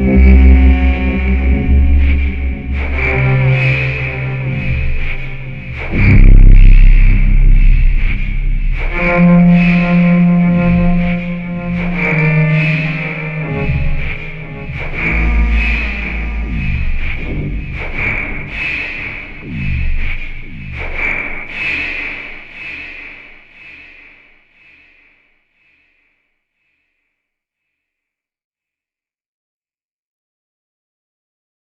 Mm-hmm.